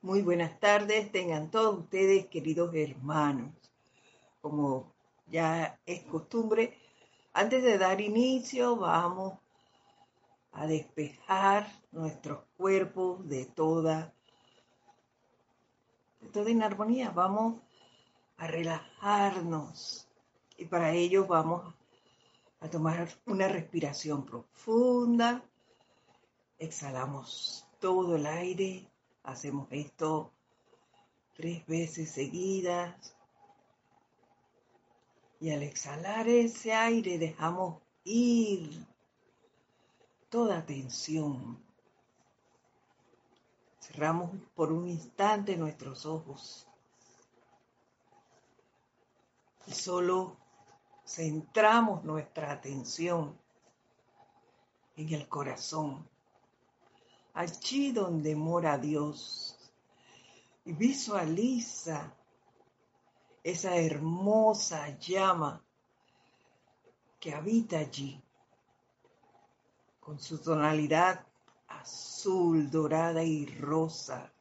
Muy buenas tardes, tengan todos ustedes, queridos hermanos. Como ya es costumbre, antes de dar inicio, vamos a despejar nuestros cuerpos de toda, de toda inarmonía. Vamos a relajarnos y para ello vamos a tomar una respiración profunda. Exhalamos todo el aire Hacemos esto tres veces seguidas. Y al exhalar ese aire dejamos ir toda tensión. Cerramos por un instante nuestros ojos y solo centramos nuestra atención en el corazón allí donde mora Dios. Y visualiza esa hermosa llama que habita allí, con su tonalidad azul, dorada y rosa.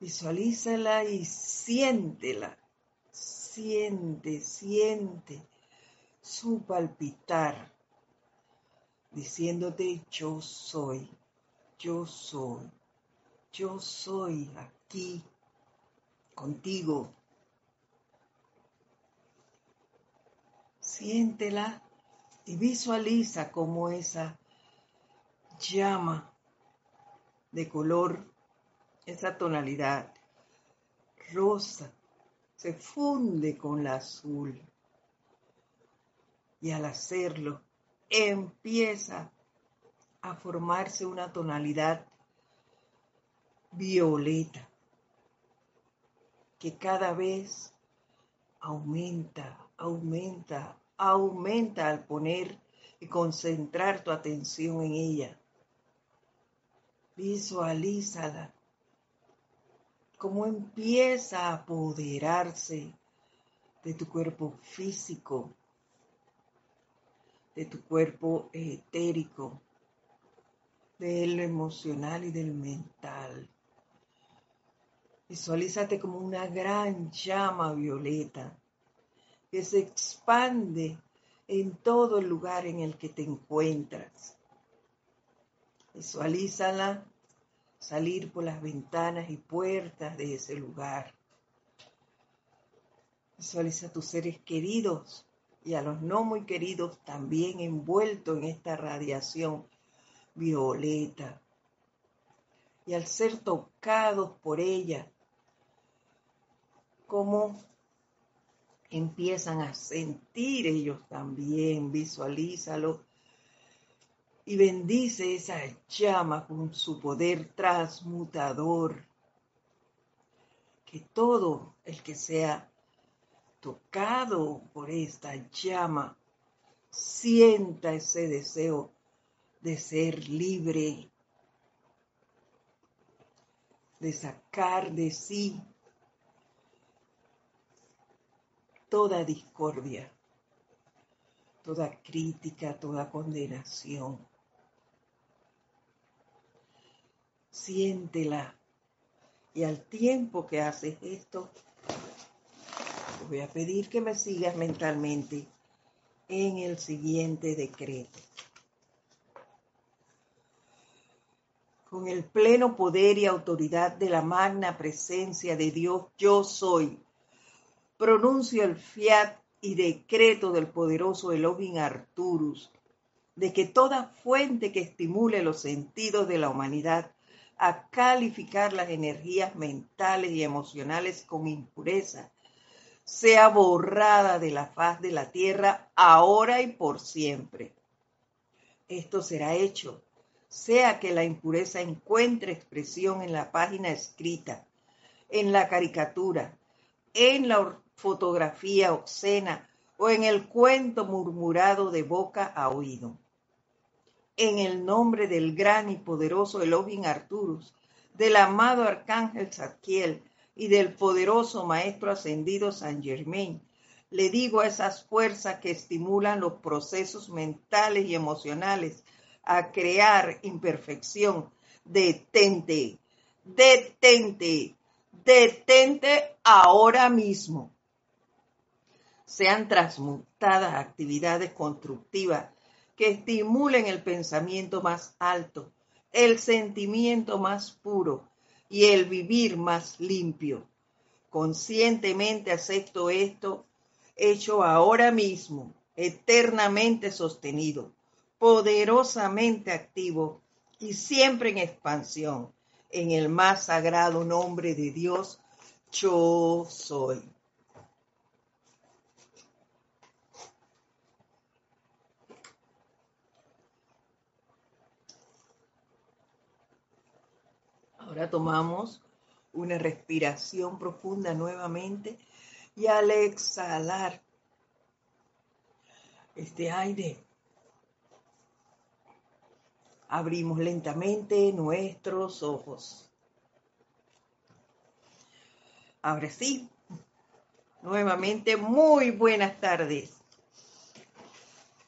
Visualízala y siéntela, siente, siente su palpitar diciéndote yo soy, yo soy, yo soy aquí contigo. Siéntela y visualiza como esa llama de color, esa tonalidad rosa, se funde con la azul. Y al hacerlo, empieza a formarse una tonalidad violeta que cada vez aumenta, aumenta, aumenta al poner y concentrar tu atención en ella. Visualízala como empieza a apoderarse de tu cuerpo físico, de tu cuerpo etérico, del emocional y del mental. Visualízate como una gran llama violeta que se expande en todo el lugar en el que te encuentras. Visualízala salir por las ventanas y puertas de ese lugar. Visualiza a tus seres queridos y a los no muy queridos también envueltos en esta radiación violeta. Y al ser tocados por ella, como empiezan a sentir ellos también, visualízalo y bendice esa llama con su poder transmutador. Que todo el que sea tocado por esta llama, sienta ese deseo de ser libre, de sacar de sí toda discordia, toda crítica, toda condenación. Siéntela y al tiempo que haces esto, voy a pedir que me sigas mentalmente en el siguiente decreto. Con el pleno poder y autoridad de la magna presencia de Dios, yo soy. Pronuncio el fiat y decreto del poderoso Elohim Arturus de que toda fuente que estimule los sentidos de la humanidad a calificar las energías mentales y emocionales con impureza sea borrada de la faz de la tierra ahora y por siempre. Esto será hecho, sea que la impureza encuentre expresión en la página escrita, en la caricatura, en la fotografía obscena o en el cuento murmurado de boca a oído. En el nombre del gran y poderoso Elohim Arturus, del amado arcángel Zadkiel, y del poderoso Maestro Ascendido San Germain. Le digo a esas fuerzas que estimulan los procesos mentales y emocionales a crear imperfección, detente, detente, detente ahora mismo. Sean transmutadas actividades constructivas que estimulen el pensamiento más alto, el sentimiento más puro y el vivir más limpio. Conscientemente acepto esto hecho ahora mismo, eternamente sostenido, poderosamente activo y siempre en expansión, en el más sagrado nombre de Dios, yo soy. Tomamos una respiración profunda nuevamente y al exhalar este aire, abrimos lentamente nuestros ojos. Ahora sí, nuevamente muy buenas tardes.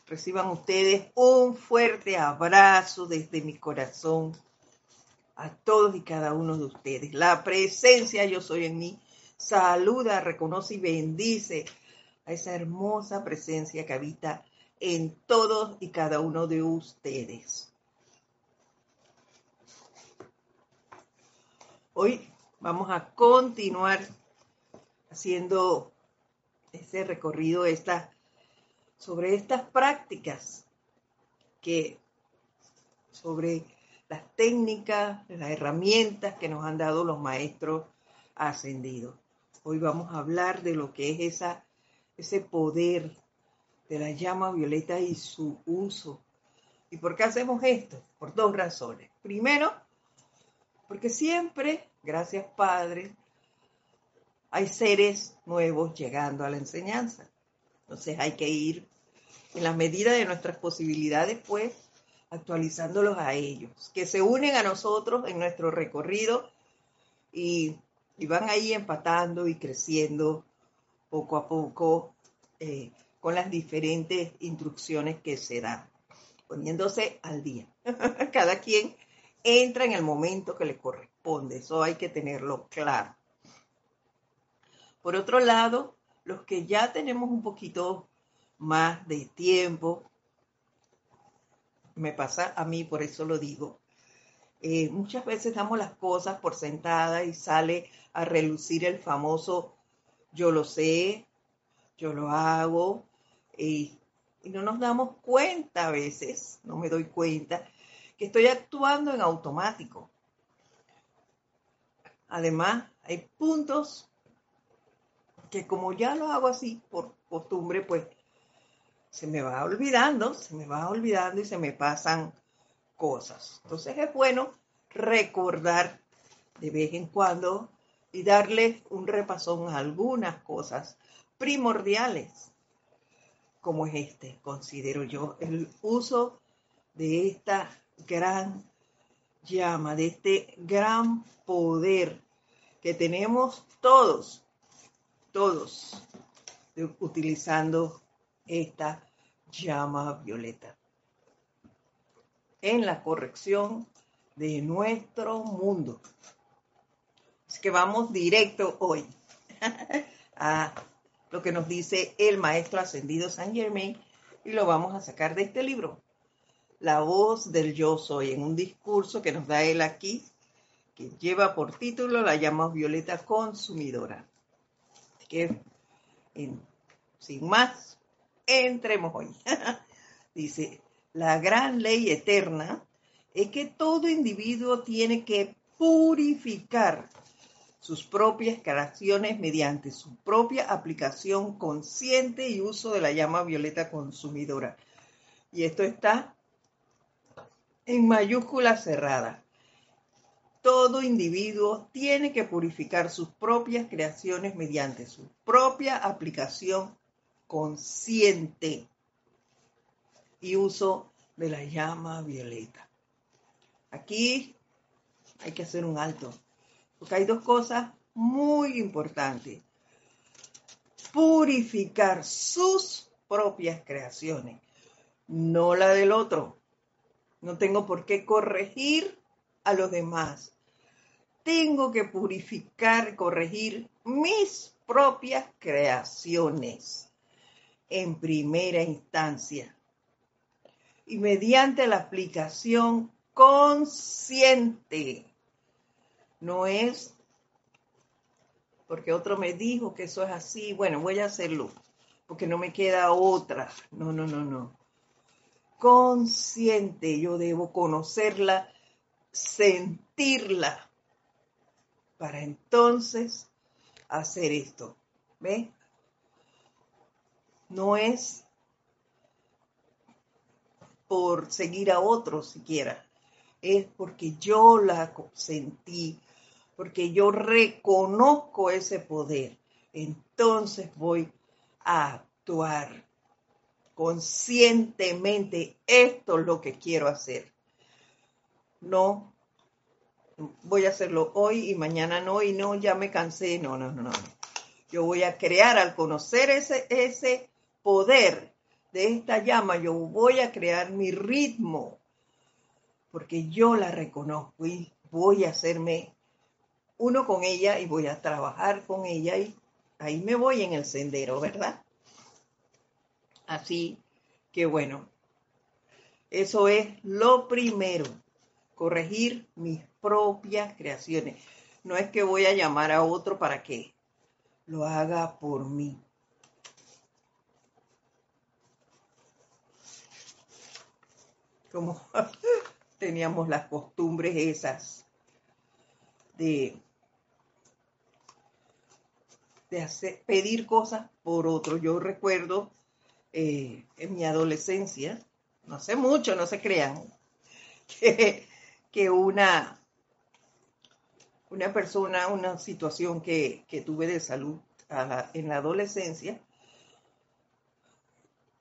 Reciban ustedes un fuerte abrazo desde mi corazón a todos y cada uno de ustedes. La presencia yo soy en mí saluda, reconoce y bendice a esa hermosa presencia que habita en todos y cada uno de ustedes. Hoy vamos a continuar haciendo ese recorrido esta, sobre estas prácticas que sobre las técnicas, las herramientas que nos han dado los maestros ascendidos. Hoy vamos a hablar de lo que es ese poder de la llama violeta y su uso. ¿Y por qué hacemos esto? Por dos razones. Primero, porque siempre, gracias Padre, hay seres nuevos llegando a la enseñanza. Entonces hay que ir en la medida de nuestras posibilidades, pues, actualizándolos a ellos, que se unen a nosotros en nuestro recorrido y van ahí empatando y creciendo poco a poco eh, con las diferentes instrucciones que se dan, poniéndose al día. Cada quien entra en el momento que le corresponde, eso hay que tenerlo claro. Por otro lado, los que ya tenemos un poquito más de tiempo, me pasa a mí, por eso lo digo, eh, muchas veces damos las cosas por sentadas y sale a relucir el famoso yo lo sé, yo lo hago, y, y no nos damos cuenta a veces, no me doy cuenta, que estoy actuando en automático. Además, hay puntos que como ya lo hago así por costumbre, pues se me va olvidando, se me va olvidando y se me pasan cosas. Entonces es bueno recordar de vez en cuando y darle un repasón a algunas cosas primordiales, como es este, considero yo, el uso de esta gran llama, de este gran poder que tenemos todos, todos, utilizando esta llama violeta en la corrección de nuestro mundo. Es que vamos directo hoy a lo que nos dice el maestro ascendido San Germain y lo vamos a sacar de este libro, La voz del yo soy, en un discurso que nos da él aquí, que lleva por título La llama violeta consumidora. Así que, sin más, entremos hoy. dice, la gran ley eterna es que todo individuo tiene que purificar sus propias creaciones mediante su propia aplicación consciente y uso de la llama violeta consumidora. Y esto está en mayúscula cerrada. Todo individuo tiene que purificar sus propias creaciones mediante su propia aplicación consciente y uso de la llama violeta. Aquí hay que hacer un alto, porque hay dos cosas muy importantes. Purificar sus propias creaciones, no la del otro. No tengo por qué corregir a los demás. tengo que purificar, corregir mis propias creaciones en primera instancia y mediante la aplicación consciente. No es porque otro me dijo que eso es así, bueno, voy a hacerlo, porque no me queda otra. No, no, no, no. Consciente, yo debo conocerla, sentirla, para entonces hacer esto. ¿Ve? No es por seguir a otros siquiera, es porque yo la sentí, porque yo reconozco ese poder. Entonces voy a actuar conscientemente. Esto es lo que quiero hacer. No voy a hacerlo hoy y mañana no, y no, ya me cansé. No, no, no, no. Yo voy a crear al conocer ese, ese poder de esta llama, yo voy a crear mi ritmo, porque yo la reconozco y voy a hacerme uno con ella y voy a trabajar con ella y ahí me voy en el sendero, ¿verdad? Así que bueno, eso es lo primero, corregir mis propias creaciones. No es que voy a llamar a otro para que lo haga por mí. Como teníamos las costumbres esas de, pedir cosas por otro. Yo recuerdo eh, en mi adolescencia, no sé mucho, no se crean, que, que una, una persona, una situación que, tuve de salud en la adolescencia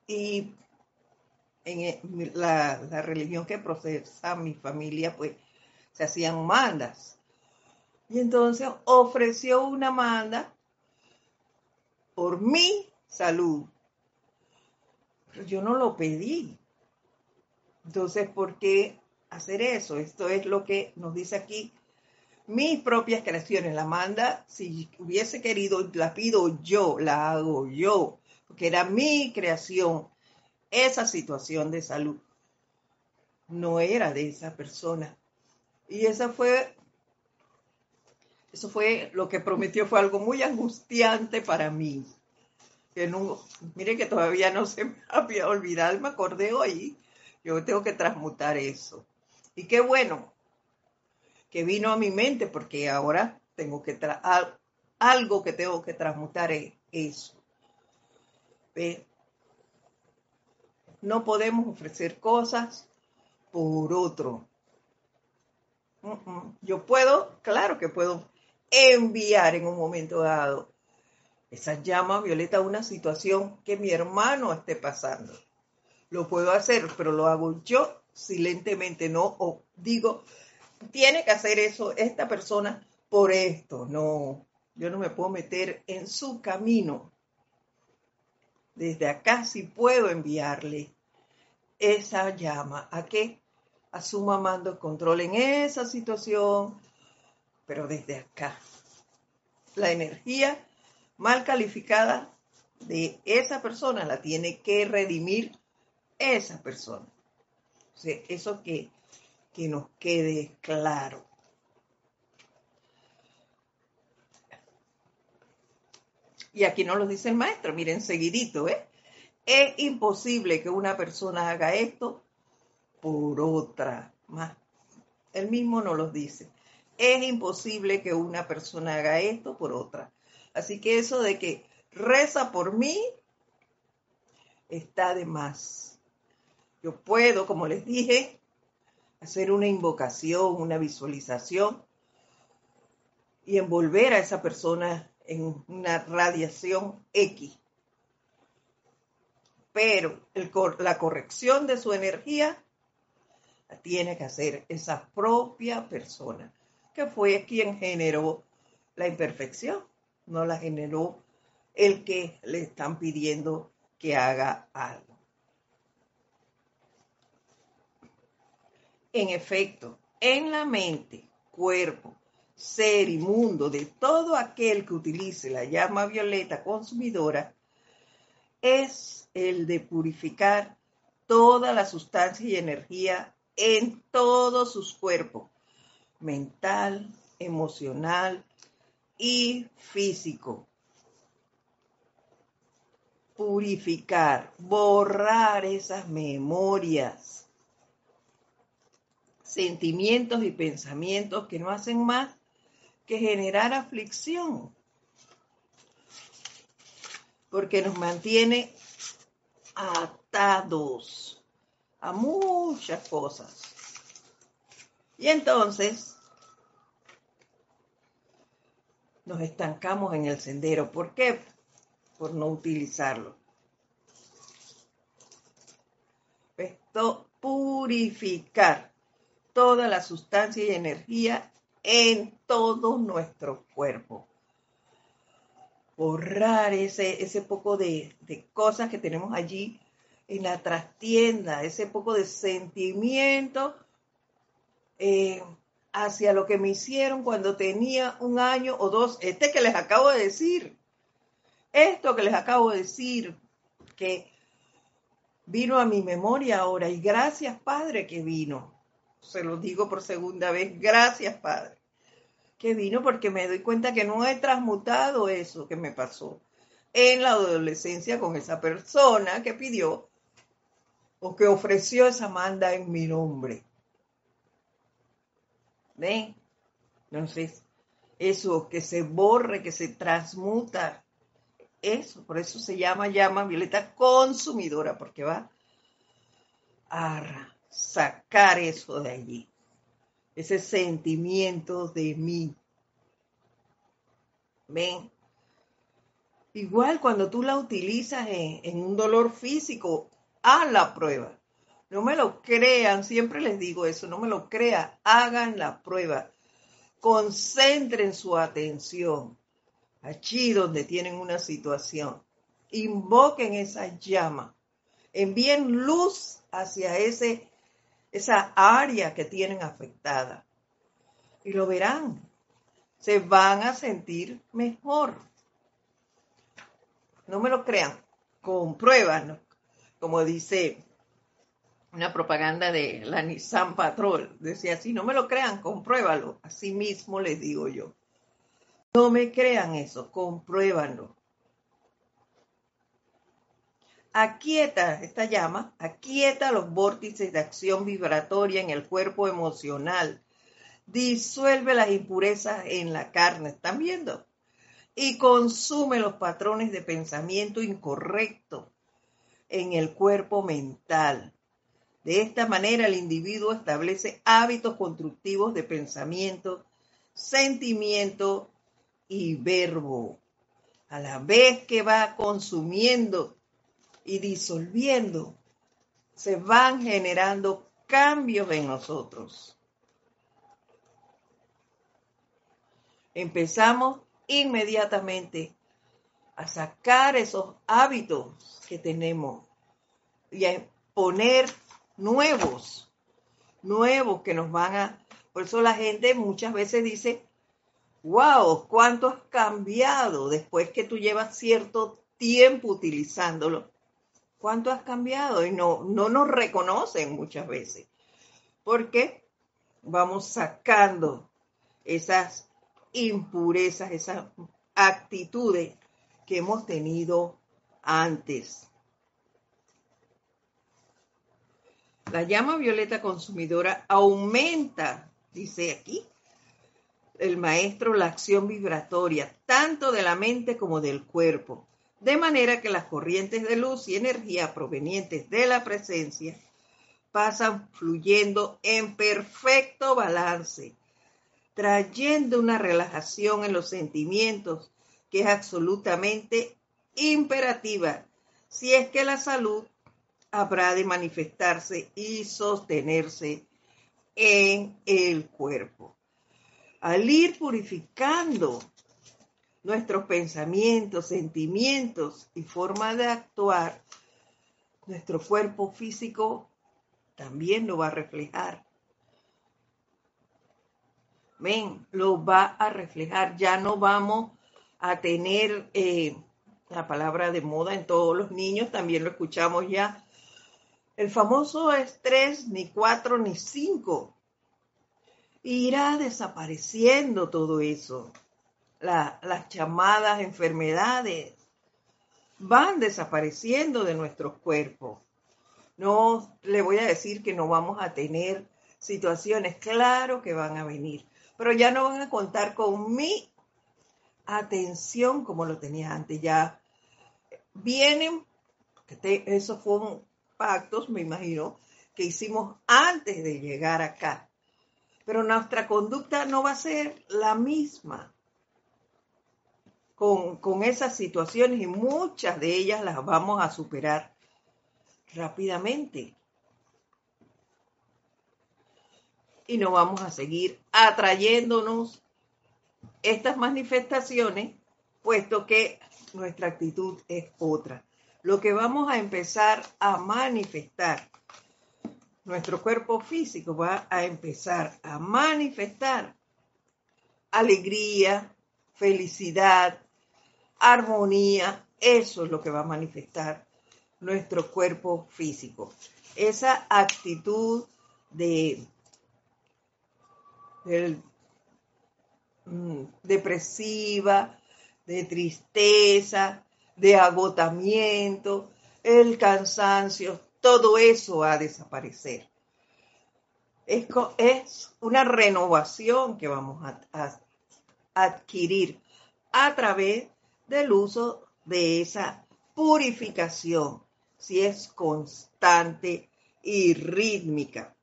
y en e, la, religión que procesa mi familia, pues se hacían mandas. Y entonces ofreció una manda por mi salud. Pero yo no lo pedí. Entonces, ¿por qué hacer eso? Esto es lo que nos dice aquí mis propias creaciones. La manda, si hubiese querido, la pido yo, la hago yo, porque era mi creación. Esa situación de salud no era de esa persona. Y esa fue, eso fue lo que prometió, fue algo muy angustiante para mí. Que no, mire que todavía no se me había olvidado, me acordé hoy. Yo tengo que transmutar eso. Y qué bueno, que vino a mi mente porque ahora tengo que algo que tengo que transmutar es eso. No podemos ofrecer cosas por otro. Yo puedo, claro que puedo enviar en un momento dado esa llama violeta a una situación que mi hermano esté pasando. Lo puedo hacer, pero lo hago yo silentemente, no o digo, tiene que hacer eso esta persona por esto. No, yo no me puedo meter en su camino. Desde acá sí puedo enviarle esa llama a que asuma mando control en esa situación, pero desde acá. La energía mal calificada de esa persona la tiene que redimir esa persona. Eso que que nos quede claro. Y aquí nos lo dice el maestro, miren, seguidito, ¿eh? Es imposible que una persona haga esto por otra. Más. Él mismo nos lo dice. Es imposible que una persona haga esto por otra. Así que eso de que reza por mí está de más. Yo puedo, como les dije, hacer una invocación, una visualización y envolver a esa persona en una radiación X. Pero la corrección de su energía la tiene que hacer esa propia persona, que fue quien generó la imperfección, no la generó el que le están pidiendo que haga algo. En efecto, en la mente, cuerpo, ser inmundo de todo aquel que utilice la llama violeta consumidora es el de purificar toda la sustancia y energía en todos sus cuerpos, mental, emocional y físico. Purificar, borrar esas memorias, sentimientos y pensamientos que no hacen más que generar aflicción, porque nos mantiene atados a muchas cosas. Y entonces nos estancamos en el sendero. ¿Por qué? Por no utilizarlo. Esto purificar toda la sustancia y energía en todo nuestro cuerpo. Borrar ese, ese poco de, cosas que tenemos allí en la trastienda, ese poco de sentimiento eh, hacia lo que me hicieron cuando tenía un año o dos, este que les acabo de decir, esto que les acabo de decir, que vino a mi memoria ahora y gracias Padre que vino se lo digo por segunda vez, gracias Padre, que vino porque me doy cuenta que no he transmutado eso que me pasó en la adolescencia con esa persona que pidió o que ofreció esa manda en mi nombre. ¿Ven? Entonces, eso que se borre, que se transmuta, eso, por eso se llama llama violeta consumidora, porque va a sacar eso de allí, ese sentimiento de mí. ¿Ven? Igual cuando tú la utilizas en, un dolor físico, haz la prueba. No me lo crean, siempre les digo eso, no me lo crean, hagan la prueba. Concentren su atención allí donde tienen una situación. Invoquen esa llama. Envíen luz hacia ese esa área que tienen afectada. Y lo verán. Se van a sentir mejor. No me lo crean. Compruébanlo. Como dice una propaganda de la Nissan Patrol. Decía así, no me lo crean, compruébalo. Así mismo les digo yo. No me crean eso, compruébanlo aquieta esta llama, aquieta los vórtices de acción vibratoria en el cuerpo emocional, disuelve las impurezas en la carne, ¿están viendo? Y consume los patrones de pensamiento incorrecto en el cuerpo mental. De esta manera el individuo establece hábitos constructivos de pensamiento, sentimiento y verbo, a la vez que va consumiendo y disolviendo, se van generando cambios en nosotros. Empezamos inmediatamente a sacar esos hábitos que tenemos y a poner nuevos, nuevos que nos van a... Por eso la gente muchas veces dice, wow, ¿cuánto has cambiado después que tú llevas cierto tiempo utilizándolo? ¿Cuánto has cambiado? Y no, no nos reconocen muchas veces. Porque vamos sacando esas impurezas, esas actitudes que hemos tenido antes. La llama violeta consumidora aumenta, dice aquí el maestro, la acción vibratoria, tanto de la mente como del cuerpo de manera que las corrientes de luz y energía provenientes de la presencia pasan fluyendo en perfecto balance, trayendo una relajación en los sentimientos que es absolutamente imperativa si es que la salud habrá de manifestarse y sostenerse en el cuerpo. Al ir purificando nuestros pensamientos, sentimientos y forma de actuar, nuestro cuerpo físico también lo va a reflejar. Ven, lo va a reflejar. Ya no vamos a tener eh, la palabra de moda en todos los niños, también lo escuchamos ya. El famoso estrés, ni cuatro ni cinco. Irá desapareciendo todo eso. Las llamadas enfermedades van desapareciendo de nuestros cuerpos. No le voy a decir que no vamos a tener situaciones, claro que van a venir, pero ya no van a contar con mi atención como lo tenía antes. Ya vienen, esos fueron pactos, me imagino, que hicimos antes de llegar acá. Pero nuestra conducta no va a ser la misma con, esas situaciones y muchas de ellas las vamos a superar rápidamente. Y no vamos a seguir atrayéndonos estas manifestaciones, puesto que nuestra actitud es otra. Lo que vamos a empezar a manifestar, nuestro cuerpo físico va a empezar a manifestar alegría, felicidad, armonía, eso es lo que va a manifestar nuestro cuerpo físico. Esa actitud de, mm, depresiva, de tristeza, de agotamiento, el cansancio, todo eso va a desaparecer. Es, una renovación que vamos a, a adquirir a través del uso de esa purificación si es constante y rítmica.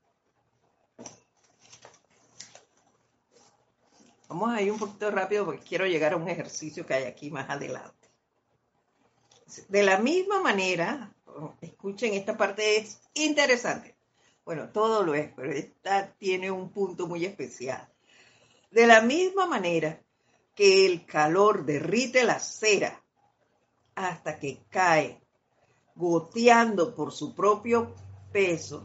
Vamos a ir un poquito rápido porque quiero llegar a un ejercicio que hay aquí más adelante. De la misma manera, escuchen, esta parte es interesante. Bueno, todo lo es, pero esta tiene un punto muy especial. De la misma manera que el calor derrite la cera hasta que cae goteando por su propio peso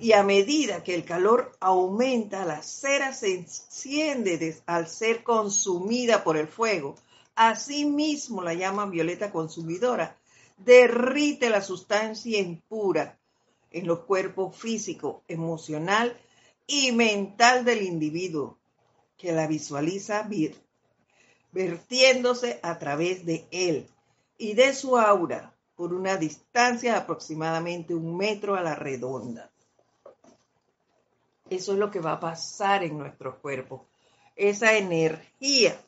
y a medida que el calor aumenta, la cera se enciende al ser consumida por el fuego. Asimismo, la llama violeta consumidora derrite la sustancia impura en los cuerpos físico, emocional y mental del individuo, que la visualiza vertiéndose a través de él y de su aura por una distancia de aproximadamente un metro a la redonda. Eso es lo que va a pasar en nuestro cuerpo. Esa energía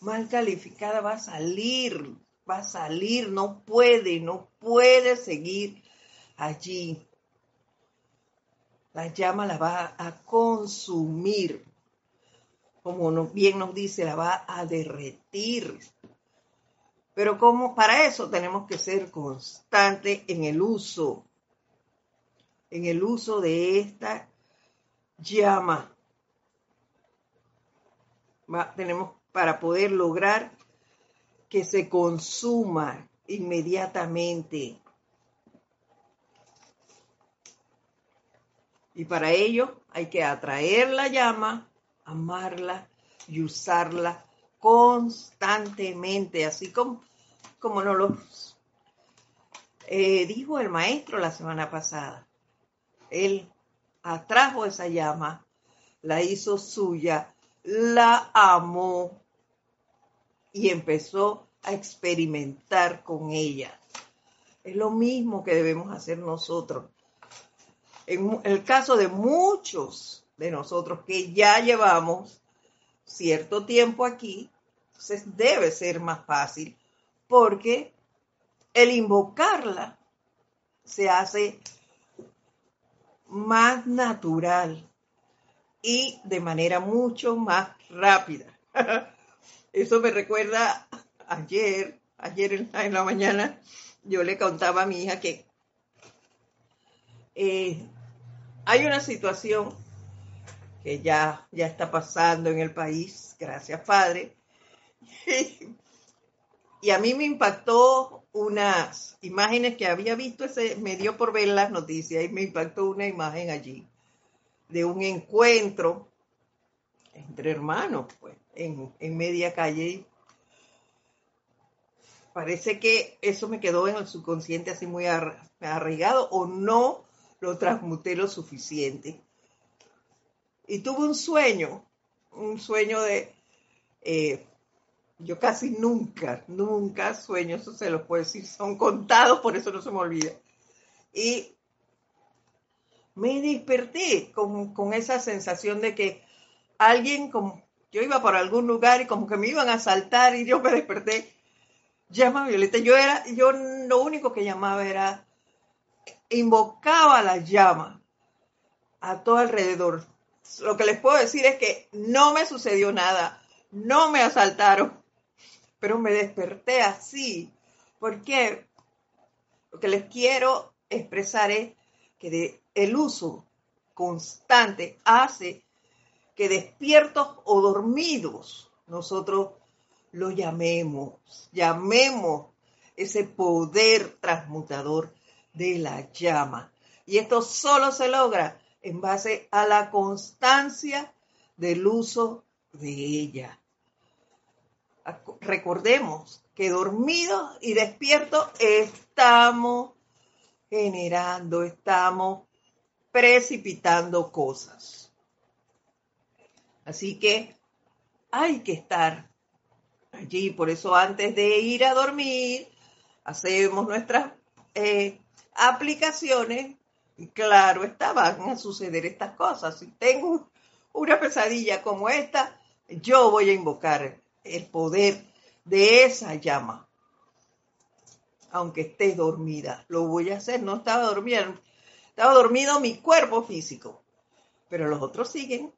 mal calificada va a salir, va a salir, no puede, no puede seguir allí. La llama la va a consumir, como bien nos dice, la va a derretir, pero como para eso tenemos que ser constantes en el uso, en el uso de esta llama. tenemos para poder lograr que se consuma inmediatamente. Y para ello hay que atraer la llama, amarla y usarla constantemente, así como como nos lo eh, dijo el maestro la semana pasada. Él atrajo esa llama, la hizo suya, la amó y empezó a experimentar con ella. Es lo mismo que debemos hacer nosotros. En el caso de muchos de nosotros que ya llevamos cierto tiempo aquí, entonces debe ser más fácil porque el invocarla se hace más natural y de manera mucho más rápida. Eso me recuerda ayer, ayer en la, mañana, yo le contaba a mi hija que eh, hay una situación que ya, ya está pasando en el país, gracias Padre, Y a mí me impactó unas imágenes que había visto, ese, me dio por ver las noticias y me impactó una imagen allí de un encuentro entre hermanos, pues, en, en media calle. Parece que eso me quedó en el subconsciente así muy arraigado o no lo transmuté lo suficiente. Y tuve un sueño, un sueño de, eh, yo casi nunca, nunca sueño, eso se lo puedo decir, son contados, por eso no se me olvida. Y me desperté con, con esa sensación de que alguien, como yo iba por algún lugar y como que me iban a saltar y yo me desperté, llama Violeta, yo era, yo lo único que llamaba era, invocaba la llama a todo alrededor. Lo que les puedo decir es que no me sucedió nada, no me asaltaron, pero me desperté así. porque Lo que les quiero expresar es que el uso constante hace que despiertos o dormidos nosotros lo llamemos, llamemos ese poder transmutador de la llama. Y esto solo se logra en base a la constancia del uso de ella. Recordemos que dormidos y despiertos estamos generando, estamos precipitando cosas. Así que hay que estar allí. Por eso antes de ir a dormir, hacemos nuestras eh, aplicaciones claro, está, van a suceder estas cosas. Si tengo una pesadilla como esta, yo voy a invocar el poder de esa llama. Aunque esté dormida, lo voy a hacer. No estaba dormida, estaba dormido mi cuerpo físico, pero los otros siguen.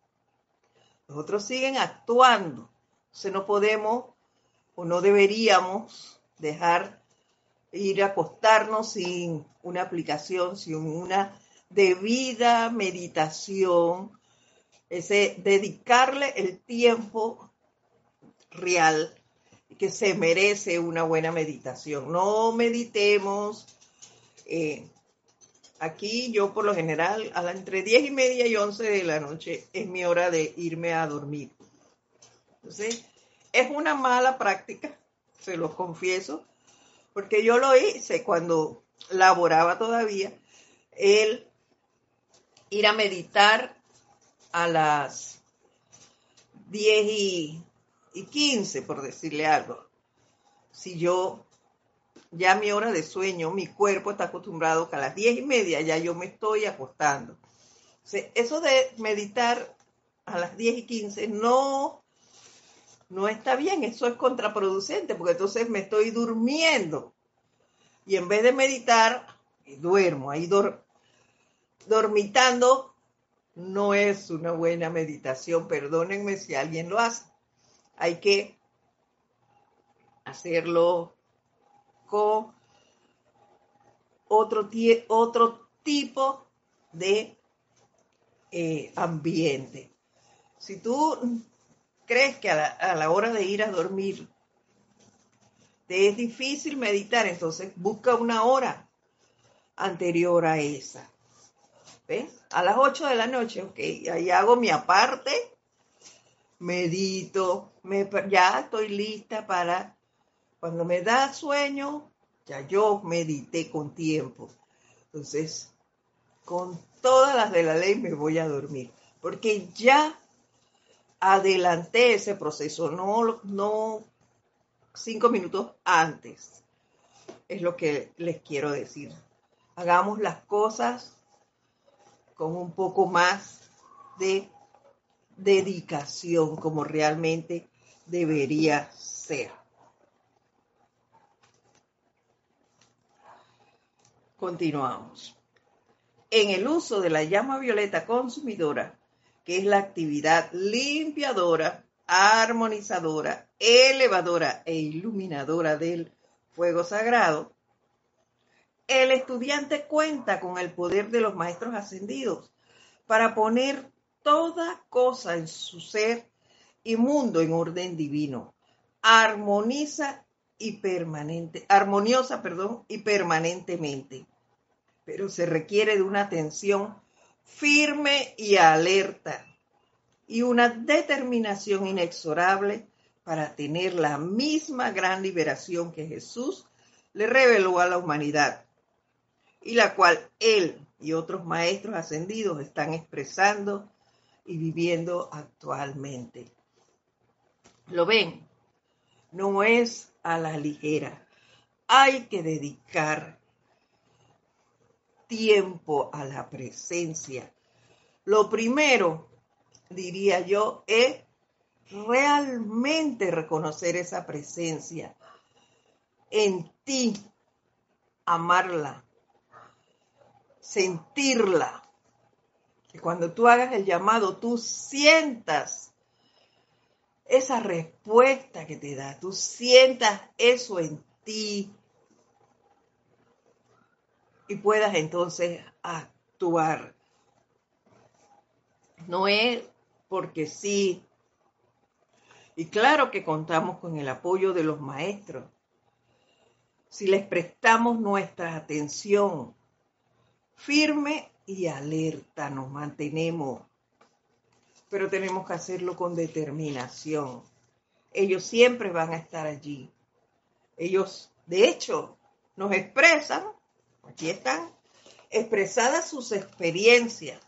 Los otros siguen actuando. Entonces no podemos o no deberíamos dejar ir a acostarnos sin una aplicación, sin una debida meditación, ese dedicarle el tiempo real que se merece una buena meditación. No meditemos. Eh, aquí yo por lo general a la, entre 10 y media y 11 de la noche es mi hora de irme a dormir. Entonces, es una mala práctica, se los confieso, porque yo lo hice cuando laboraba todavía, el ir a meditar a las 10 y, 15, por decirle algo. Si yo, ya mi hora de sueño, mi cuerpo está acostumbrado que a las 10 y media ya yo me estoy acostando. eso de meditar a las 10 y 15 no no está bien, eso es contraproducente, porque entonces me estoy durmiendo. Y en vez de meditar, duermo. Ahí dormitando no es una buena meditación. Perdónenme si alguien lo hace. Hay que hacerlo con otro, otro tipo de eh, ambiente. Si tú crees que a la, hora de ir a dormir te es difícil meditar, entonces busca una hora anterior a esa. ¿Ves? A las 8 de la noche, ok, ahí hago mi aparte, medito, me, ya estoy lista para, cuando me da sueño, ya yo medité con tiempo. Entonces, con todas las de la ley me voy a dormir, porque ya adelanté ese proceso, no, no cinco minutos antes. Es lo que les quiero decir. Hagamos las cosas con un poco más de dedicación como realmente debería ser. Continuamos. En el uso de la llama violeta consumidora, que es la actividad limpiadora, armonizadora, elevadora e iluminadora del fuego sagrado, el estudiante cuenta con el poder de los maestros ascendidos para poner toda cosa en su ser y mundo en orden divino. Armoniza y permanente, armoniosa, perdón, y permanentemente. Pero se requiere de una atención firme y alerta y una determinación inexorable para tener la misma gran liberación que Jesús le reveló a la humanidad y la cual él y otros maestros ascendidos están expresando y viviendo actualmente. ¿Lo ven? No es a la ligera. Hay que dedicar tiempo a la presencia. Lo primero, diría yo, es realmente reconocer esa presencia en ti, amarla, sentirla. Que cuando tú hagas el llamado, tú sientas esa respuesta que te da, tú sientas eso en ti y puedas entonces actuar. No es porque sí. Y claro que contamos con el apoyo de los maestros. Si les prestamos nuestra atención firme y alerta, nos mantenemos. Pero tenemos que hacerlo con determinación. Ellos siempre van a estar allí. Ellos, de hecho, nos expresan, aquí están, expresadas sus experiencias,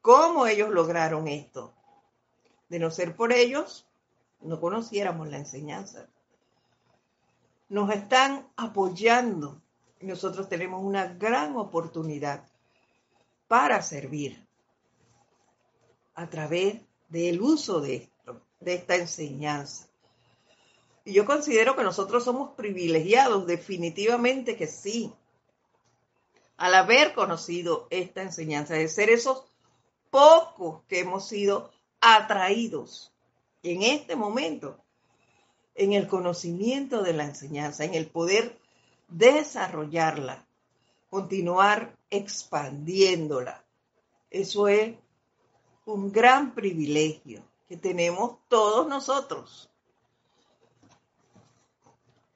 cómo ellos lograron esto. De no ser por ellos, no conociéramos la enseñanza. Nos están apoyando. Nosotros tenemos una gran oportunidad para servir a través del uso de esto, de esta enseñanza. Y yo considero que nosotros somos privilegiados, definitivamente que sí, al haber conocido esta enseñanza, de ser esos pocos que hemos sido atraídos en este momento en el conocimiento de la enseñanza, en el poder desarrollarla, continuar expandiéndola. Eso es un gran privilegio que tenemos todos nosotros.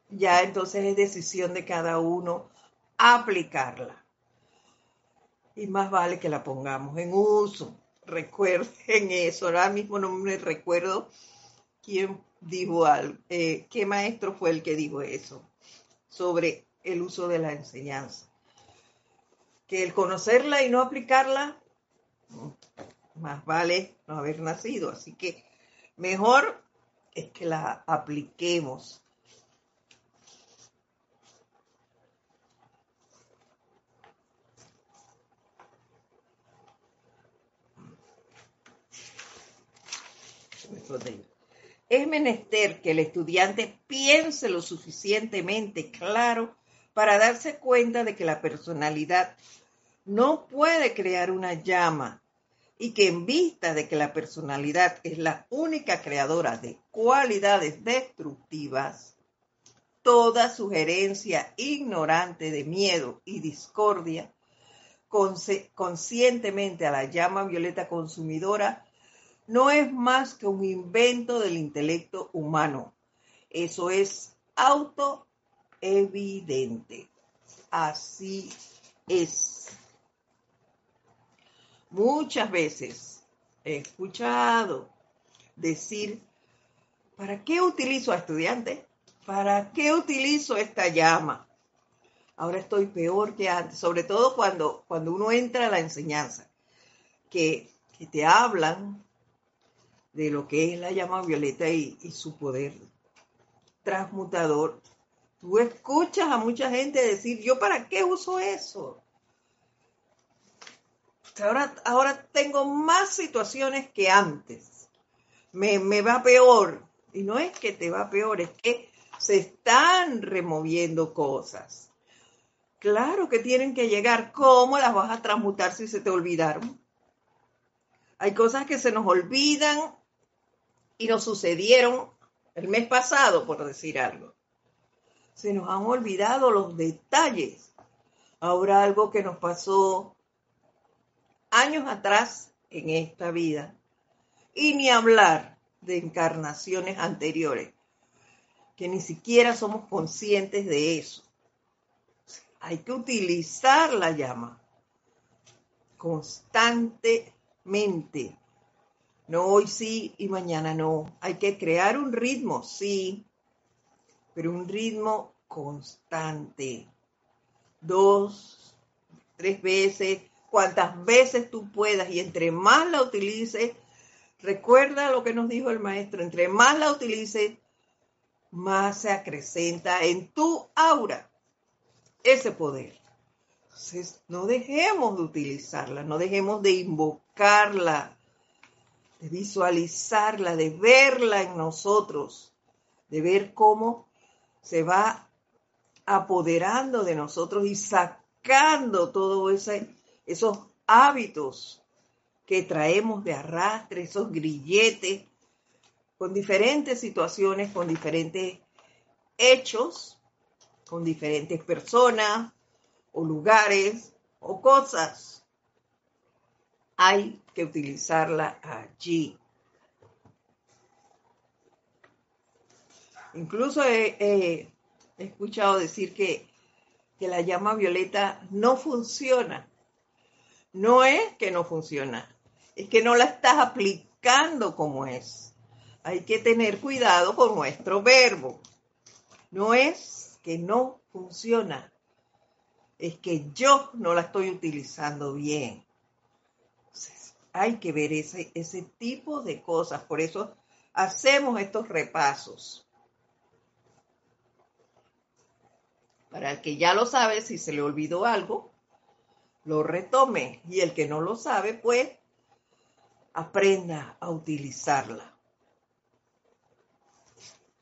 Ya entonces es decisión de cada uno aplicarla. Y más vale que la pongamos en uso. Recuerden eso. Ahora mismo no me recuerdo quién dijo algo, eh, qué maestro fue el que dijo eso sobre el uso de la enseñanza que el conocerla y no aplicarla, más vale no haber nacido. Así que mejor es que la apliquemos. Es menester que el estudiante piense lo suficientemente claro para darse cuenta de que la personalidad no puede crear una llama y que en vista de que la personalidad es la única creadora de cualidades destructivas, toda sugerencia ignorante de miedo y discordia conscientemente a la llama violeta consumidora no es más que un invento del intelecto humano. Eso es auto evidente. Así es. Muchas veces he escuchado decir, ¿para qué utilizo a estudiantes? ¿Para qué utilizo esta llama? Ahora estoy peor que antes, sobre todo cuando, cuando uno entra a la enseñanza, que, te hablan de lo que es la llama violeta y, su poder transmutador Tú escuchas a mucha gente decir, ¿yo para qué uso eso? Ahora, ahora tengo más situaciones que antes. Me, me va peor. Y no es que te va peor, es que se están removiendo cosas. Claro que tienen que llegar. ¿Cómo las vas a transmutar si se te olvidaron? Hay cosas que se nos olvidan y nos sucedieron el mes pasado, por decir algo se nos han olvidado los detalles. Ahora algo que nos pasó años atrás en esta vida. Y ni hablar de encarnaciones anteriores, que ni siquiera somos conscientes de eso. Hay que utilizar la llama constantemente. No hoy sí y mañana no. Hay que crear un ritmo, sí, pero un ritmo constante. Dos, tres veces, cuantas veces tú puedas y entre más la utilices, recuerda lo que nos dijo el maestro, entre más la utilices, más se acrecenta en tu aura ese poder. Entonces, no dejemos de utilizarla, no dejemos de invocarla, visualizarla, de verla en nosotros, de ver cómo se va apoderando de nosotros y sacando todos esos hábitos que traemos de arrastre, esos grilletes, con diferentes situaciones, con diferentes hechos, con diferentes personas o lugares o cosas. Hay que utilizarla allí. Incluso he, escuchado decir que, que la llama violeta no funciona. No es que no funciona, es que no la estás aplicando como es. Hay que tener cuidado con nuestro verbo. No es que no funciona, es que yo no la estoy utilizando bien. Hay que ver ese, tipo de cosas. Por eso hacemos estos repasos. Para el que ya lo sabe, si se le olvidó algo, lo retome. Y el que no lo sabe, pues aprenda a utilizarla.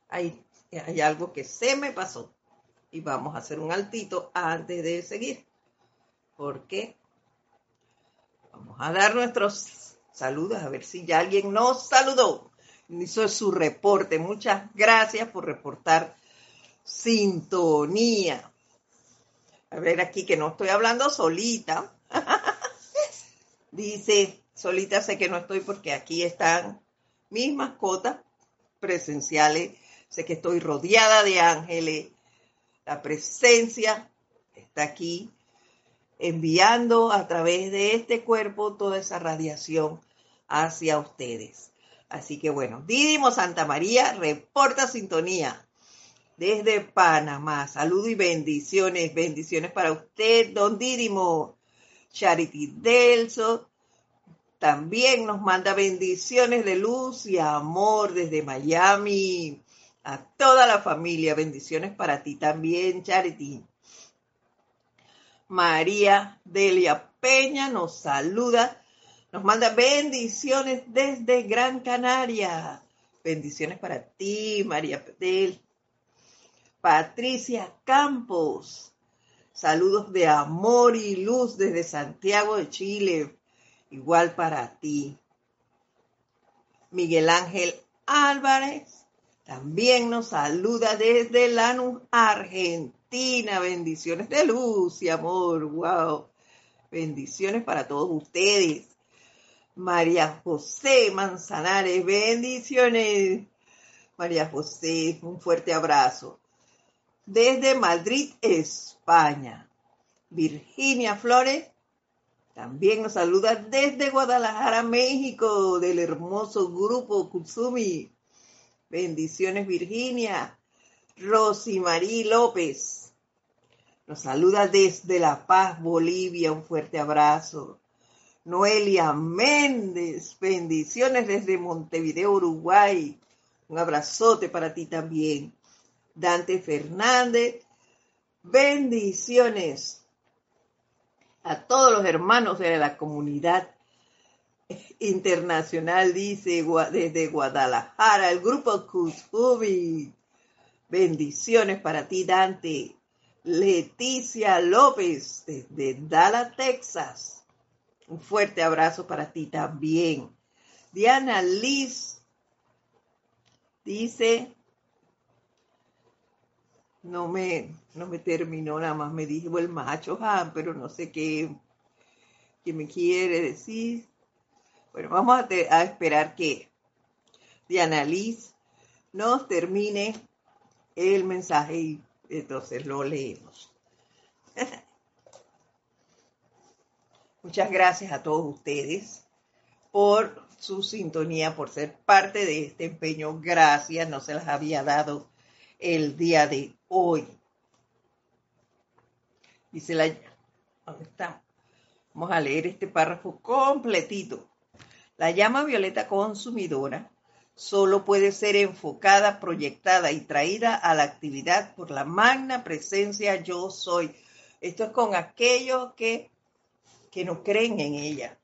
Hay, hay algo que se me pasó y vamos a hacer un altito antes de seguir. Porque vamos a dar nuestros saludos, a ver si ya alguien nos saludó. Hizo su reporte. Muchas gracias por reportar sintonía. A ver aquí que no estoy hablando solita. Dice, solita sé que no estoy porque aquí están mis mascotas presenciales. Sé que estoy rodeada de ángeles. La presencia está aquí enviando a través de este cuerpo toda esa radiación hacia ustedes. Así que bueno, Didimo Santa María reporta sintonía desde Panamá. Saludos y bendiciones. Bendiciones para usted, don Didimo. Charity Delso también nos manda bendiciones de luz y amor desde Miami. A toda la familia, bendiciones para ti también, Charity. María Delia Peña nos saluda, nos manda bendiciones desde Gran Canaria. Bendiciones para ti, María Del. Patricia Campos, saludos de amor y luz desde Santiago de Chile igual para ti. Miguel Ángel Álvarez también nos saluda desde Lanús, Argentina. Bendiciones de luz y amor. Wow. Bendiciones para todos ustedes. María José Manzanares, bendiciones. María José, un fuerte abrazo. Desde Madrid, España. Virginia Flores, también nos saluda desde Guadalajara, México, del hermoso grupo Kutsumi. Bendiciones, Virginia. Rosimarí López. Nos saluda desde La Paz, Bolivia. Un fuerte abrazo. Noelia Méndez. Bendiciones desde Montevideo, Uruguay. Un abrazote para ti también. Dante Fernández. Bendiciones a todos los hermanos de la comunidad internacional, dice desde Guadalajara, el grupo Kuzubi. Bendiciones para ti, Dante. Leticia López, desde Dallas, Texas. Un fuerte abrazo para ti también. Diana Liz dice, no me, no me terminó, nada más me dijo el macho, ah, pero no sé qué, qué me quiere decir. Bueno, vamos a, a esperar que Diana Liz nos termine el mensaje entonces lo leemos. Muchas gracias a todos ustedes por su sintonía, por ser parte de este empeño. Gracias, no se las había dado el día de hoy. Dice la... ¿Dónde está? Vamos a leer este párrafo completito. La llama violeta consumidora solo puede ser enfocada, proyectada y traída a la actividad por la magna presencia yo soy. Esto es con aquellos que, que no creen en ella.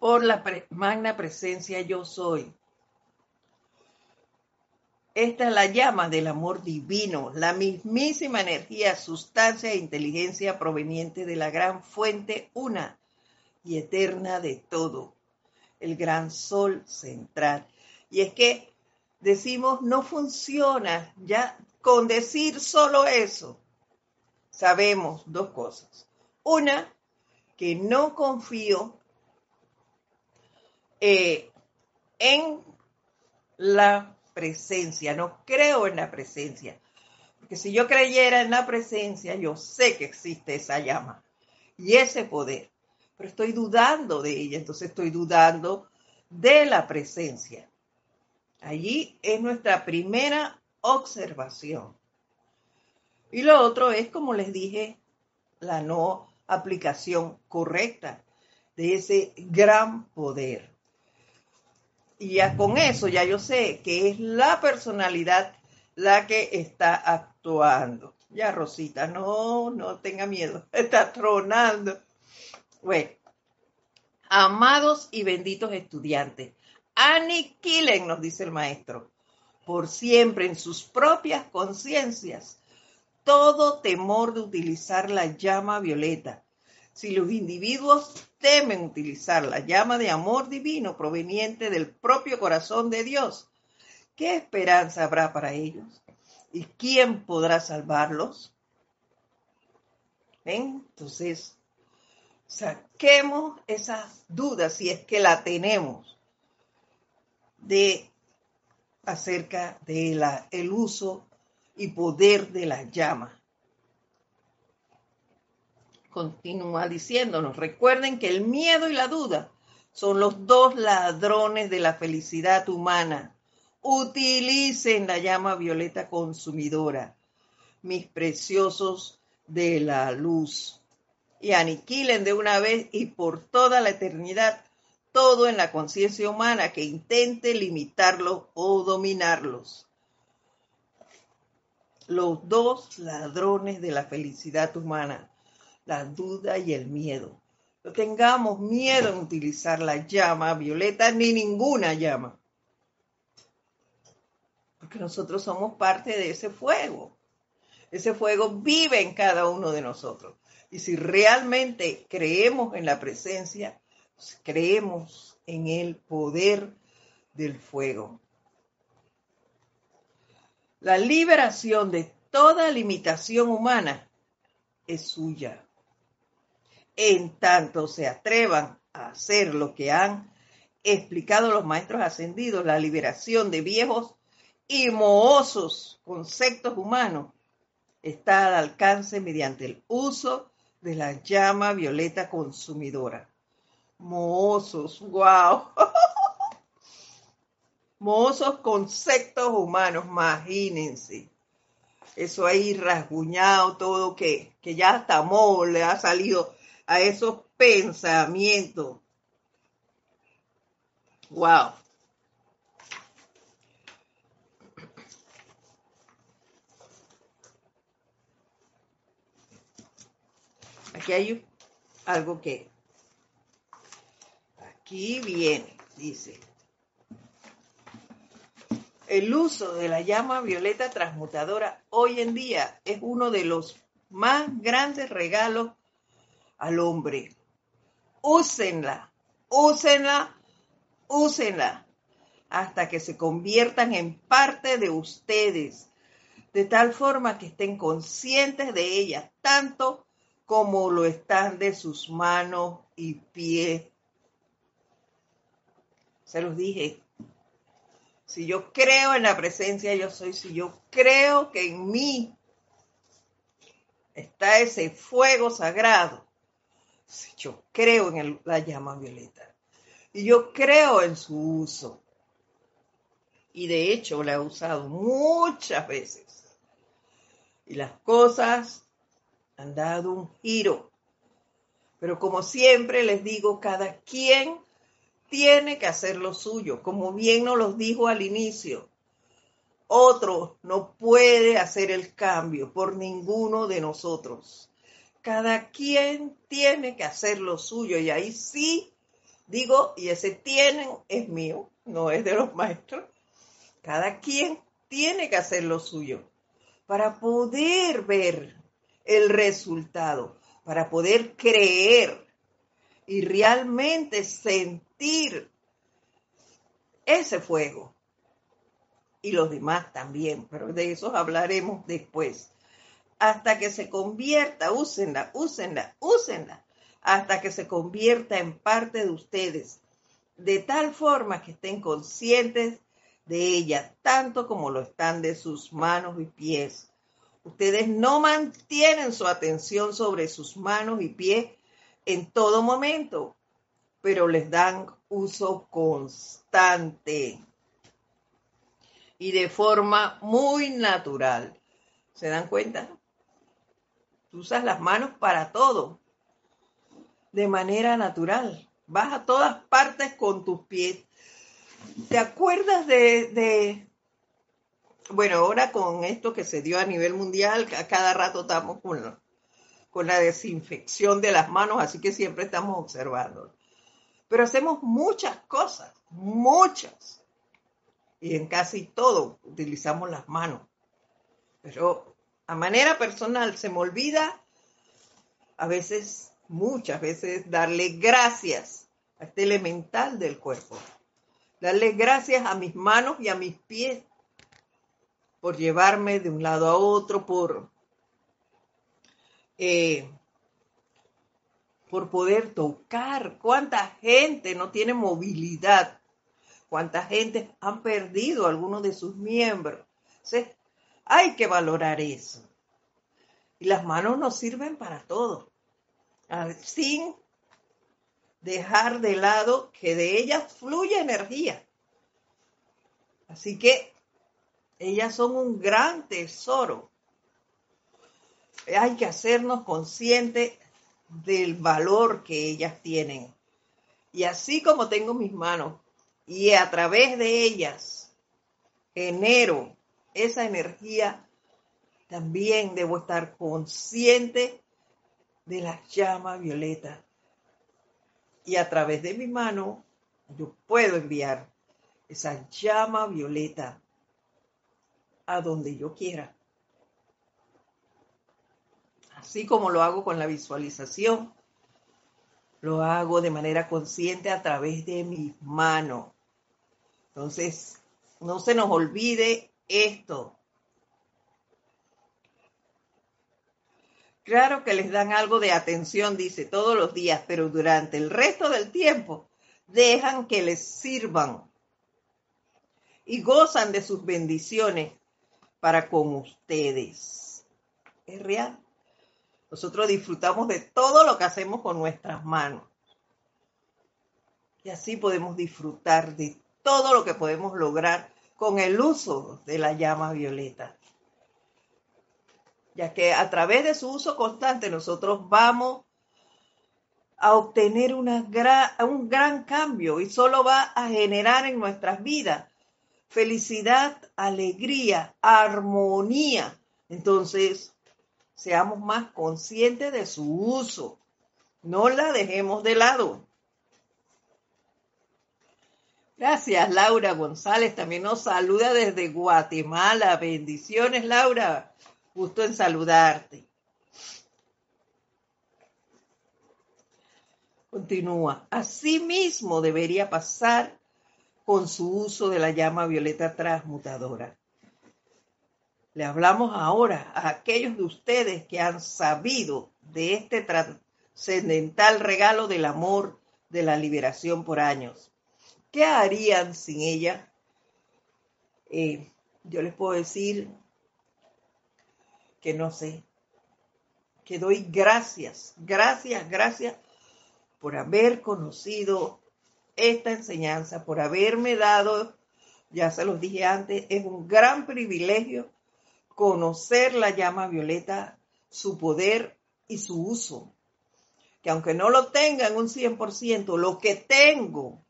Por la magna presencia yo soy. Esta es la llama del amor divino, la mismísima energía, sustancia e inteligencia proveniente de la gran fuente una y eterna de todo el gran sol central. Y es que decimos, no funciona, ya con decir solo eso, sabemos dos cosas. Una, que no confío eh, en la presencia, no creo en la presencia. Porque si yo creyera en la presencia, yo sé que existe esa llama y ese poder pero estoy dudando de ella, entonces estoy dudando de la presencia. Allí es nuestra primera observación. Y lo otro es, como les dije, la no aplicación correcta de ese gran poder. Y ya con eso ya yo sé que es la personalidad la que está actuando. Ya, Rosita, no, no tenga miedo, está tronando. Bueno, amados y benditos estudiantes, aniquilen, nos dice el maestro, por siempre en sus propias conciencias todo temor de utilizar la llama violeta. Si los individuos temen utilizar la llama de amor divino proveniente del propio corazón de Dios, ¿qué esperanza habrá para ellos? ¿Y quién podrá salvarlos? ¿Ven? Entonces, saquemos esas dudas, si es que la tenemos, de acerca del el uso y poder de la llama. Continúa diciéndonos, recuerden que el miedo y la duda son los dos ladrones de la felicidad humana. Utilicen la llama violeta consumidora, mis preciosos de la luz y aniquilen de una vez y por toda la eternidad todo en la conciencia humana que intente limitarlos o dominarlos. Los dos ladrones de la felicidad humana, la duda y el miedo. No tengamos miedo en utilizar la llama violeta ni ninguna llama. Porque nosotros somos parte de ese fuego. Ese fuego vive en cada uno de nosotros. Y si realmente creemos en la presencia, pues creemos en el poder del fuego. La liberación de toda limitación humana es suya. En tanto se atrevan a hacer lo que han explicado los maestros ascendidos, la liberación de viejos y mohosos conceptos humanos está al alcance mediante el uso de la llama violeta consumidora. Mozos, wow. Mozos conceptos humanos, imagínense. Eso ahí rasguñado, todo que, que ya hasta le ha salido a esos pensamientos. Wow. Hay algo que aquí viene, dice. El uso de la llama violeta transmutadora hoy en día es uno de los más grandes regalos al hombre. Úsenla, úsenla, úsenla, hasta que se conviertan en parte de ustedes, de tal forma que estén conscientes de ella, tanto como lo están de sus manos y pies. Se los dije, si yo creo en la presencia yo soy, si yo creo que en mí está ese fuego sagrado, si yo creo en la llama violeta, Y yo creo en su uso. Y de hecho la he usado muchas veces. Y las cosas han dado un giro. Pero como siempre les digo, cada quien tiene que hacer lo suyo, como bien nos lo dijo al inicio. Otro no puede hacer el cambio por ninguno de nosotros. Cada quien tiene que hacer lo suyo y ahí sí digo, y ese tienen es mío, no es de los maestros. Cada quien tiene que hacer lo suyo para poder ver el resultado, para poder creer y realmente sentir ese fuego. Y los demás también, pero de eso hablaremos después. Hasta que se convierta, úsenla, úsenla, úsenla, hasta que se convierta en parte de ustedes, de tal forma que estén conscientes de ella, tanto como lo están de sus manos y pies. Ustedes no mantienen su atención sobre sus manos y pies en todo momento, pero les dan uso constante y de forma muy natural. ¿Se dan cuenta? Tú usas las manos para todo, de manera natural. Vas a todas partes con tus pies. ¿Te acuerdas de, de, bueno, ahora con esto que se dio a nivel mundial, a cada rato estamos con, con la desinfección de las manos, así que siempre estamos observando. Pero hacemos muchas cosas, muchas. Y en casi todo utilizamos las manos. Pero a manera personal se me olvida a veces, muchas veces, darle gracias a este elemental del cuerpo. Darle gracias a mis manos y a mis pies por llevarme de un lado a otro, por eh, por poder tocar. ¿Cuánta gente no tiene movilidad? ¿Cuánta gente han perdido algunos de sus miembros? Hay que valorar eso. Y las manos nos sirven para todo, sin dejar de lado que de ellas fluye energía. Así que ellas son un gran tesoro hay que hacernos conscientes del valor que ellas tienen. Y así como tengo mis manos y a través de ellas genero esa energía, también debo estar consciente de la llama violeta. Y a través de mi mano yo puedo enviar esa llama violeta a donde yo quiera así como lo hago con la visualización, lo hago de manera consciente a través de mis manos. Entonces, no se nos olvide esto. Claro que les dan algo de atención, dice, todos los días, pero durante el resto del tiempo dejan que les sirvan y gozan de sus bendiciones para con ustedes. Es real. Nosotros disfrutamos de todo lo que hacemos con nuestras manos. Y así podemos disfrutar de todo lo que podemos lograr con el uso de la llama violeta. Ya que a través de su uso constante nosotros vamos a obtener una un gran cambio y solo va a generar en nuestras vidas felicidad, alegría, armonía. Entonces, seamos más conscientes de su uso. No la dejemos de lado. Gracias, Laura González. También nos saluda desde Guatemala. Bendiciones, Laura. Gusto en saludarte. Continúa. Asimismo debería pasar con su uso de la llama violeta transmutadora. Le hablamos ahora a aquellos de ustedes que han sabido de este trascendental regalo del amor, de la liberación por años. ¿Qué harían sin ella? Eh, yo les puedo decir que no sé, que doy gracias, gracias, gracias por haber conocido esta enseñanza, por haberme dado, ya se los dije antes, es un gran privilegio conocer la llama violeta, su poder y su uso. Que aunque no lo tenga en un 100%, lo que tengo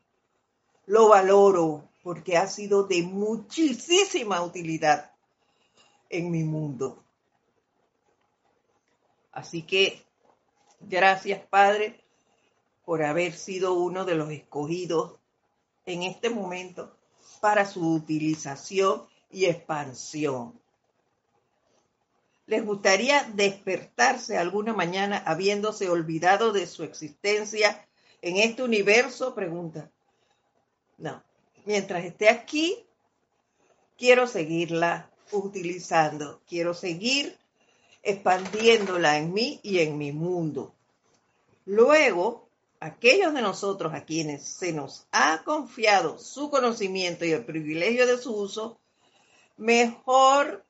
lo valoro porque ha sido de muchísima utilidad en mi mundo. Así que gracias Padre por haber sido uno de los escogidos en este momento para su utilización y expansión. ¿Les gustaría despertarse alguna mañana habiéndose olvidado de su existencia en este universo? Pregunta. No. Mientras esté aquí, quiero seguirla utilizando. Quiero seguir expandiéndola en mí y en mi mundo. Luego, aquellos de nosotros a quienes se nos ha confiado su conocimiento y el privilegio de su uso, mejor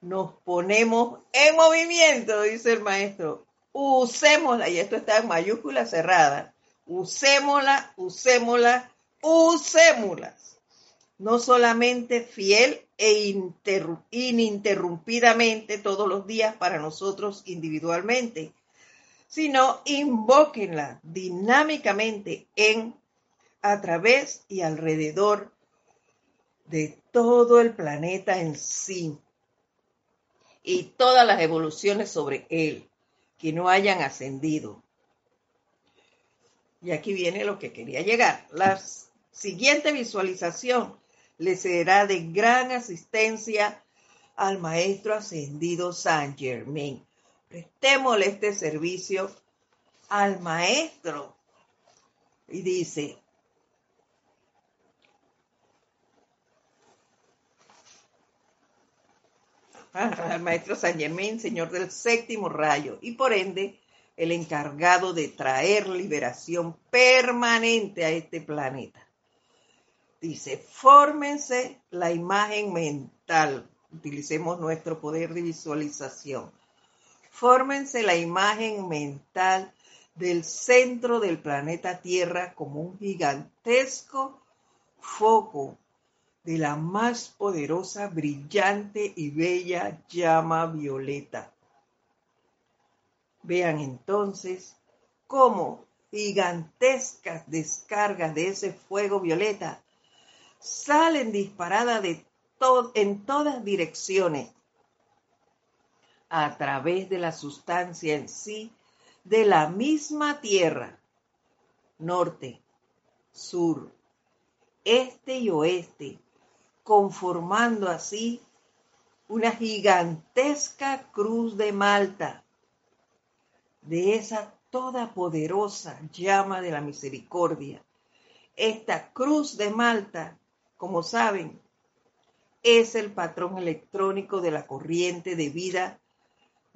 nos ponemos en movimiento, dice el maestro. Usémosla, y esto está en mayúscula cerrada. Usémosla, usémosla, usémosla. No solamente fiel e ininterrumpidamente todos los días para nosotros individualmente, sino invóquenla dinámicamente en, a través y alrededor de todo el planeta en sí y todas las evoluciones sobre él que no hayan ascendido. Y aquí viene lo que quería llegar. La siguiente visualización le será de gran asistencia al maestro ascendido San Germain. Prestémosle este servicio al maestro. Y dice, al maestro San Germain, señor del séptimo rayo, y por ende el encargado de traer liberación permanente a este planeta. Dice, fórmense la imagen mental, utilicemos nuestro poder de visualización, fórmense la imagen mental del centro del planeta Tierra como un gigantesco foco de la más poderosa, brillante y bella llama violeta. Vean entonces cómo gigantescas descargas de ese fuego violeta salen disparadas de en todas direcciones a través de la sustancia en sí de la misma tierra, norte, sur, este y oeste, conformando así una gigantesca cruz de Malta, de esa toda poderosa llama de la misericordia. Esta cruz de Malta, como saben, es el patrón electrónico de la corriente de vida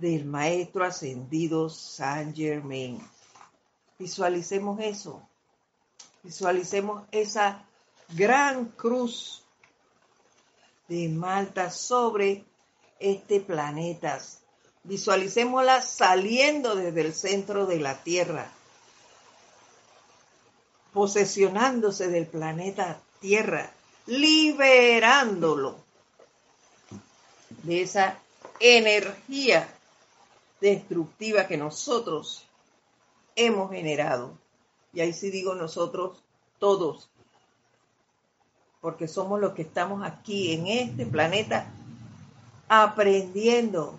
del Maestro Ascendido Saint Germain. Visualicemos eso. Visualicemos esa gran cruz de Malta sobre este planeta. Visualicémosla saliendo desde el centro de la Tierra, posesionándose del planeta Tierra, liberándolo de esa energía destructiva que nosotros hemos generado. Y ahí sí digo nosotros todos, porque somos los que estamos aquí en este planeta aprendiendo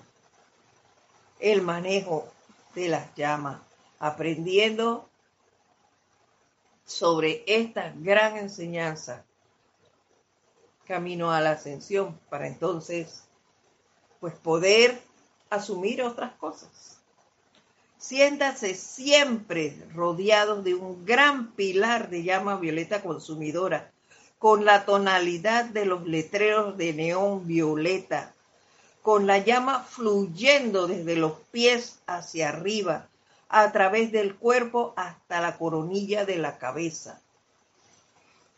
el manejo de las llamas, aprendiendo sobre esta gran enseñanza camino a la ascensión para entonces pues poder asumir otras cosas. Siéntase siempre rodeados de un gran pilar de llama violeta consumidora con la tonalidad de los letreros de neón violeta, con la llama fluyendo desde los pies hacia arriba, a través del cuerpo hasta la coronilla de la cabeza,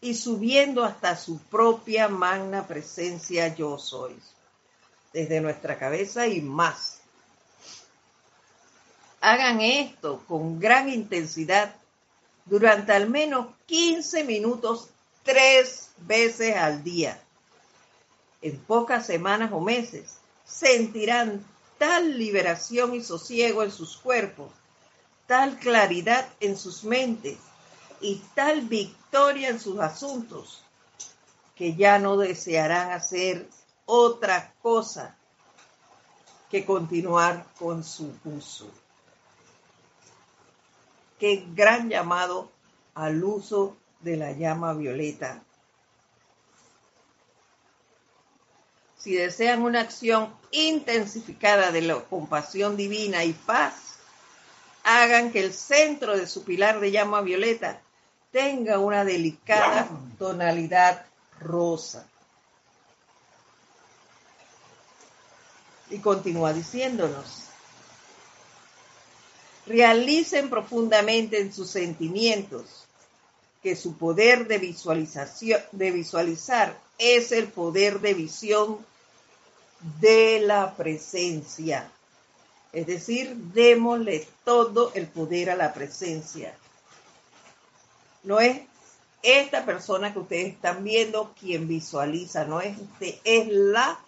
y subiendo hasta su propia magna presencia yo soy, desde nuestra cabeza y más. Hagan esto con gran intensidad durante al menos 15 minutos tres veces al día. En pocas semanas o meses sentirán tal liberación y sosiego en sus cuerpos, tal claridad en sus mentes y tal victoria en sus asuntos, que ya no desearán hacer otra cosa que continuar con su uso. Qué gran llamado al uso de la llama violeta. Si desean una acción intensificada de la compasión divina y paz, hagan que el centro de su pilar de llama violeta tenga una delicada tonalidad rosa. Y continúa diciéndonos, realicen profundamente en sus sentimientos que su poder de visualización, de visualizar es el poder de visión de la presencia. Es decir, démosle todo el poder a la presencia. No es esta persona que ustedes están viendo quien visualiza, no es usted, es la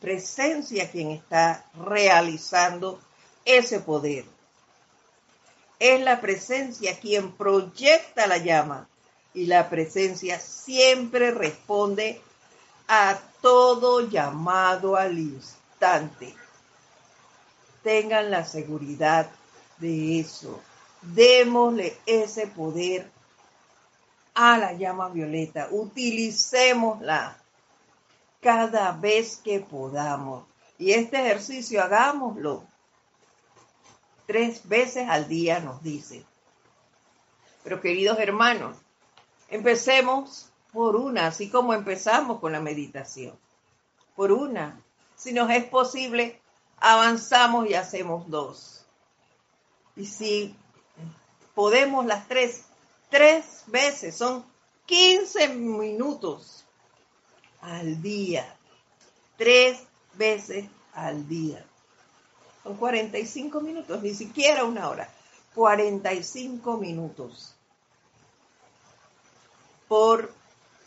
presencia quien está realizando ese poder. Es la presencia quien proyecta la llama y la presencia siempre responde a todo llamado al instante. Tengan la seguridad de eso. Démosle ese poder a la llama violeta. Utilicémosla cada vez que podamos. Y este ejercicio hagámoslo tres veces al día, nos dice. Pero queridos hermanos, empecemos por una, así como empezamos con la meditación. Por una. Si nos es posible, avanzamos y hacemos dos. Y si podemos las tres, tres veces, son 15 minutos al día. Tres veces al día. Son 45 minutos, ni siquiera una hora. 45 minutos por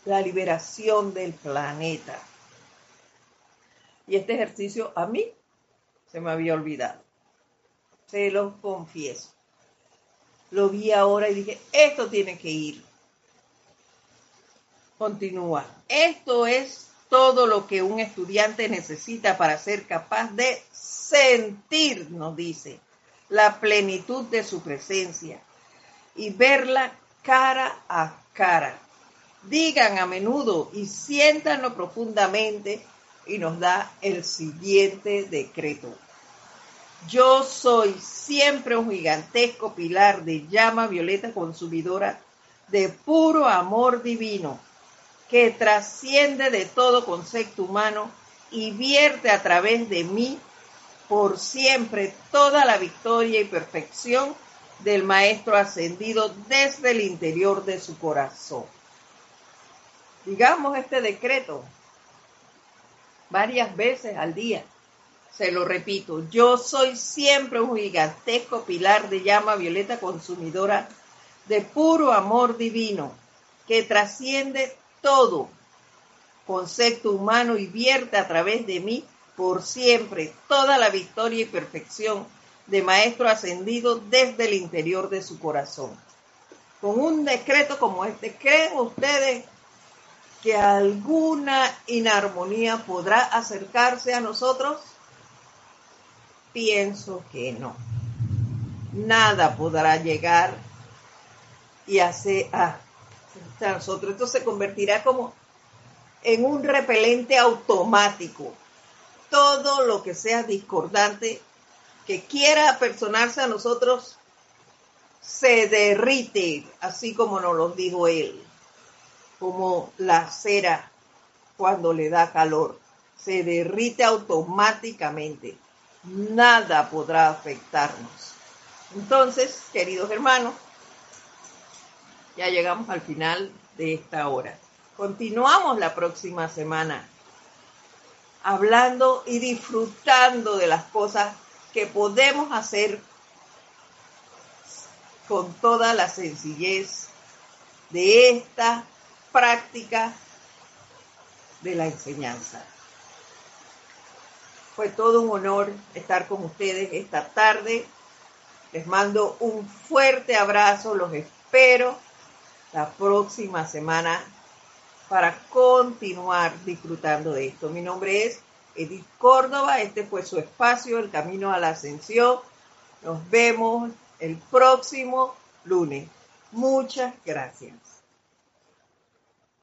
la liberación del planeta. Y este ejercicio a mí se me había olvidado. Se lo confieso. Lo vi ahora y dije, esto tiene que ir. Continúa. Esto es todo lo que un estudiante necesita para ser capaz de sentir, nos dice, la plenitud de su presencia y verla cara a cara. Digan a menudo y siéntanlo profundamente y nos da el siguiente decreto. Yo soy siempre un gigantesco pilar de llama violeta consumidora de puro amor divino que trasciende de todo concepto humano y vierte a través de mí por siempre toda la victoria y perfección del Maestro ascendido desde el interior de su corazón. Digamos este decreto varias veces al día. Se lo repito, yo soy siempre un gigantesco pilar de llama violeta consumidora de puro amor divino que trasciende todo concepto humano y vierte a través de mí por siempre toda la victoria y perfección de Maestro ascendido desde el interior de su corazón. Con un decreto como este, ¿creen ustedes que alguna inarmonía podrá acercarse a nosotros? Pienso que no. Nada podrá llegar y hacer a, nosotros. Esto se convertirá como en un repelente automático todo lo que sea discordante que quiera apersonarse a nosotros se derrite, así como nos lo dijo él, como la cera cuando le da calor, se derrite automáticamente. Nada podrá afectarnos. Entonces, queridos hermanos, ya llegamos al final de esta hora. Continuamos la próxima semana hablando y disfrutando de las cosas que podemos hacer con toda la sencillez de esta práctica de la enseñanza. Fue todo un honor estar con ustedes esta tarde. Les mando un fuerte abrazo, los espero la próxima semana para continuar disfrutando de esto. Mi nombre es Edith Córdoba, este fue su espacio, El Camino a la Ascensión. Nos vemos el próximo lunes. Muchas gracias.